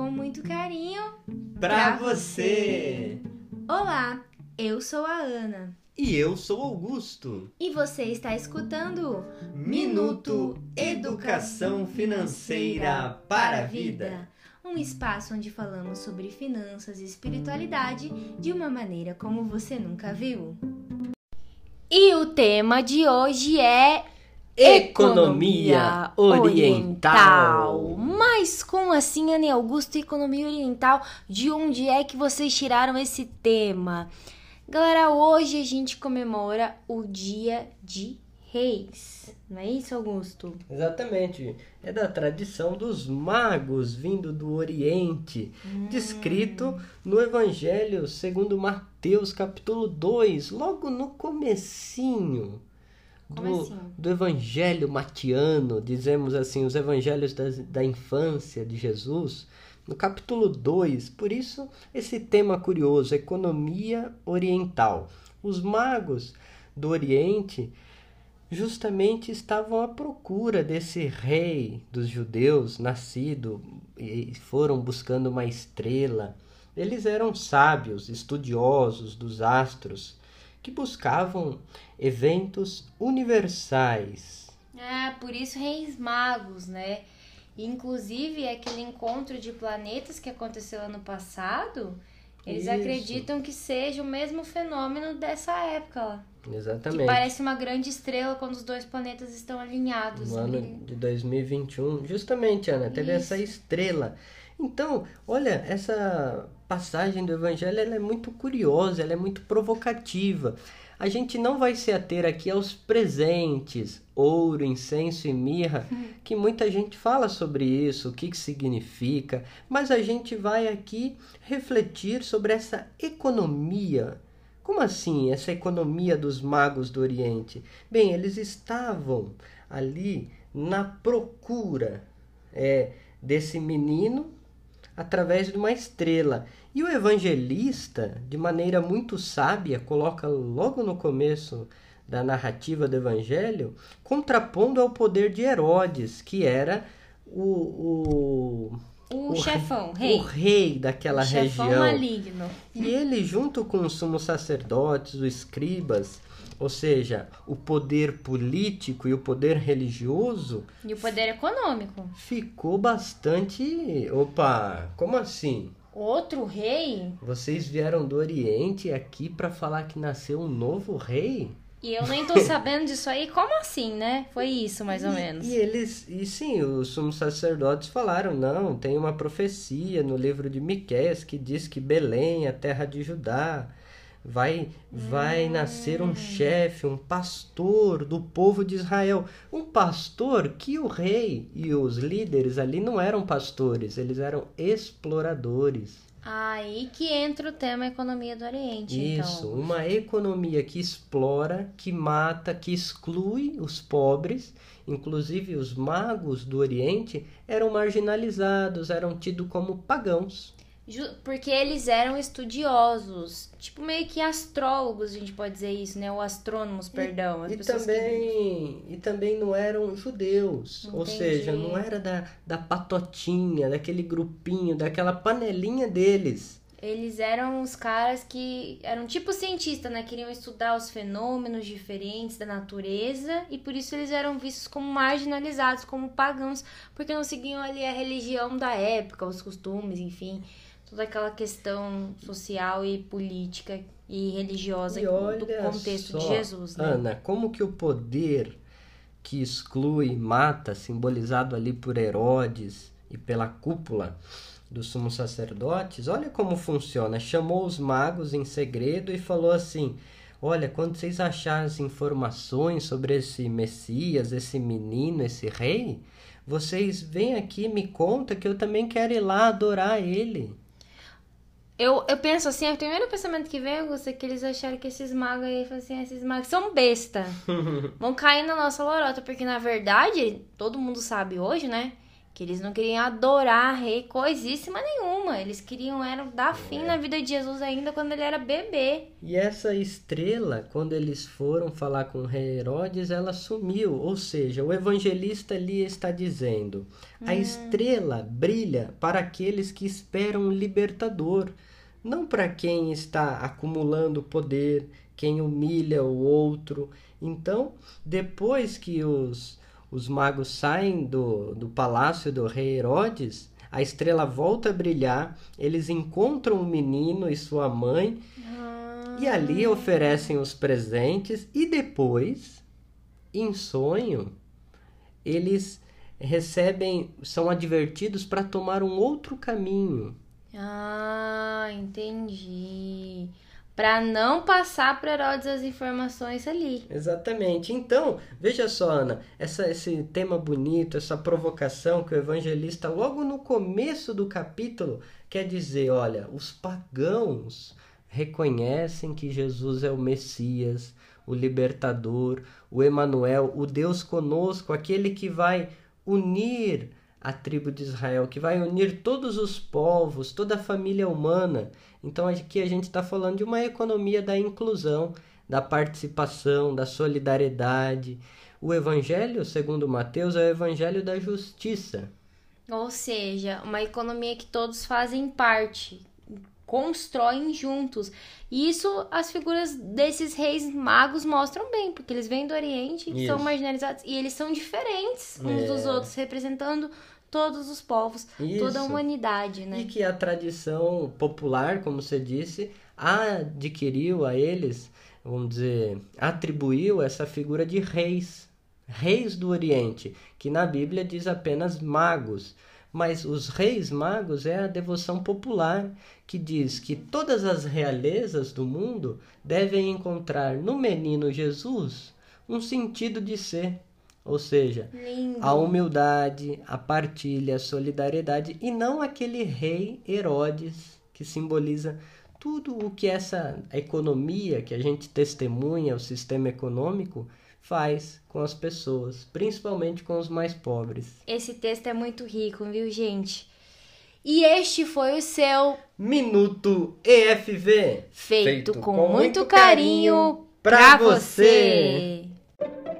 com muito carinho Pra você! Olá, eu sou a Ana E eu sou Augusto. e você está escutando Minuto Educação Financeira para a Vida. Um espaço onde falamos sobre finanças e espiritualidade de uma maneira como você nunca viu. E o tema de hoje é Economia oriental. Mas como assim, Ana e Augusto, economia oriental? De onde é que vocês tiraram esse tema? Galera, hoje a gente comemora o Dia de Reis. Não é isso, Augusto? Exatamente. É da tradição dos magos vindo do Oriente, descrito no Evangelho segundo Mateus, capítulo 2, logo no comecinho. Do, Comecinho. do evangelho matiano, dizemos assim, os evangelhos da, da infância de Jesus, no capítulo 2. Por isso, esse tema curioso, economia oriental. Os magos do Oriente justamente estavam à procura desse rei dos judeus nascido e foram buscando uma estrela. Eles eram sábios, estudiosos dos astros, que buscavam eventos universais. Ah, por isso Reis Magos, né? Inclusive, aquele encontro de planetas que aconteceu ano passado, eles Isso. acreditam que seja o mesmo fenômeno dessa época lá. Que Exatamente. parece uma grande estrela quando os dois planetas estão alinhados. No ano Ele- de 2021, justamente, Ana, teve Isso. essa estrela. Então, olha, essa passagem do Evangelho ela é muito curiosa, ela é muito provocativa. A gente não vai se ater aqui aos presentes, ouro, incenso e mirra, que muita gente fala sobre isso, o que, que significa, mas a gente vai aqui refletir sobre essa economia. Como assim, essa economia dos magos do Oriente? Bem, eles estavam ali na procura é, desse menino através de uma estrela. E o evangelista, de maneira muito sábia, coloca logo no começo da narrativa do evangelho, contrapondo ao poder de Herodes, que era o, o, O, o chefão, o rei. rei daquela o chefão região. maligno. E ele, junto com os sumos sacerdotes, os escribas, ou seja, o poder político e o poder religioso, E o poder econômico. ficou bastante. Opa, como assim? Outro rei? Vocês vieram do Oriente aqui para falar que nasceu um novo rei? E eu nem tô sabendo disso aí. Como assim, né? Foi isso, mais ou E- menos. E eles, e sim, os sumos sacerdotes falaram: não, tem uma profecia no livro de Miqueias que diz que Belém, a terra de Judá, vai, vai nascer um chefe, um pastor do povo de Israel. Um pastor que o rei e os líderes ali não eram pastores, eles eram exploradores. Aí que entra o tema economia do Oriente. Isso, Então. uma economia que explora, que mata, que exclui os pobres, inclusive os magos do Oriente eram marginalizados, eram tidos como pagãos. Porque eles eram estudiosos, tipo meio que astrólogos, a gente pode dizer isso, né? Ou astrônomos, perdão. As E pessoas que- também, e também não eram judeus, ou Entendi. seja, não era da, da patotinha, daquele grupinho, daquela panelinha deles. Eles eram os caras que eram tipo cientistas, né? Queriam estudar os fenômenos diferentes da natureza e por isso eles eram vistos como marginalizados, como pagãos, porque não seguiam ali a religião da época, os costumes, enfim, toda aquela questão social e política e religiosa E do contexto de só, Jesus, né? Ana, como que o poder que exclui, mata, simbolizado ali por Herodes e pela cúpula dos sumos sacerdotes, olha como funciona. Chamou os magos em segredo e falou assim: Olha, quando vocês acharem as informações sobre esse Messias, esse menino, esse rei, vocês vêm aqui e me conta que eu também quero ir lá adorar ele. Eu, eu penso assim, o primeiro pensamento que vem, Augusto, é que eles acharam que esses magos aí, assim, "Ah, esses magos são besta. Vão cair na nossa lorota, porque na verdade, todo mundo sabe hoje, né? Que eles não queriam adorar rei coisíssima nenhuma. Eles queriam era dar fim é. na vida de Jesus ainda quando ele era bebê. E essa estrela, quando eles foram falar com o rei Herodes, ela sumiu. Ou seja, o evangelista ali está dizendo: a hum. estrela brilha para aqueles que esperam um libertador, não para quem está acumulando poder, quem humilha o outro. Então, depois que os os magos saem do, do palácio do rei Herodes, a estrela volta a brilhar, eles encontram o menino e sua mãe ah. e ali oferecem os presentes e depois, em sonho, eles recebem, são advertidos para tomar um outro caminho. Ah, entendi para não passar para Herodes as informações ali. Exatamente. Então, veja só, Ana, essa, esse tema bonito, essa provocação que o evangelista, logo no começo do capítulo, quer dizer: olha, os pagãos reconhecem que Jesus é o Messias, o libertador, o Emanuel, o Deus conosco, aquele que vai unir a tribo de Israel, que vai unir todos os povos, toda a família humana. Então aqui a gente está falando de uma economia da inclusão, da participação, da solidariedade. O evangelho, segundo Mateus, é o evangelho da justiça. Ou seja, uma economia que todos fazem parte, constroem juntos. E isso as figuras desses reis magos mostram bem, porque eles vêm do Oriente, isso. são marginalizados e eles são diferentes uns é. dos outros, representando todos os povos, Isso. toda a humanidade, né? E que a tradição popular, como você disse, adquiriu a eles, vamos dizer, atribuiu essa figura de reis, reis do Oriente, que na Bíblia diz apenas magos. Mas os reis magos é a devoção popular que diz que todas as realezas do mundo devem encontrar no menino Jesus um sentido de ser ou seja, Lindo. a humildade, a partilha, a solidariedade e não aquele rei Herodes que simboliza tudo o que essa economia que a gente testemunha, o sistema econômico, faz com as pessoas, principalmente com os mais pobres. Esse texto é muito rico, viu, gente? E este foi o seu Minuto EFV, feito, feito com, com, muito carinho, carinho para você. você.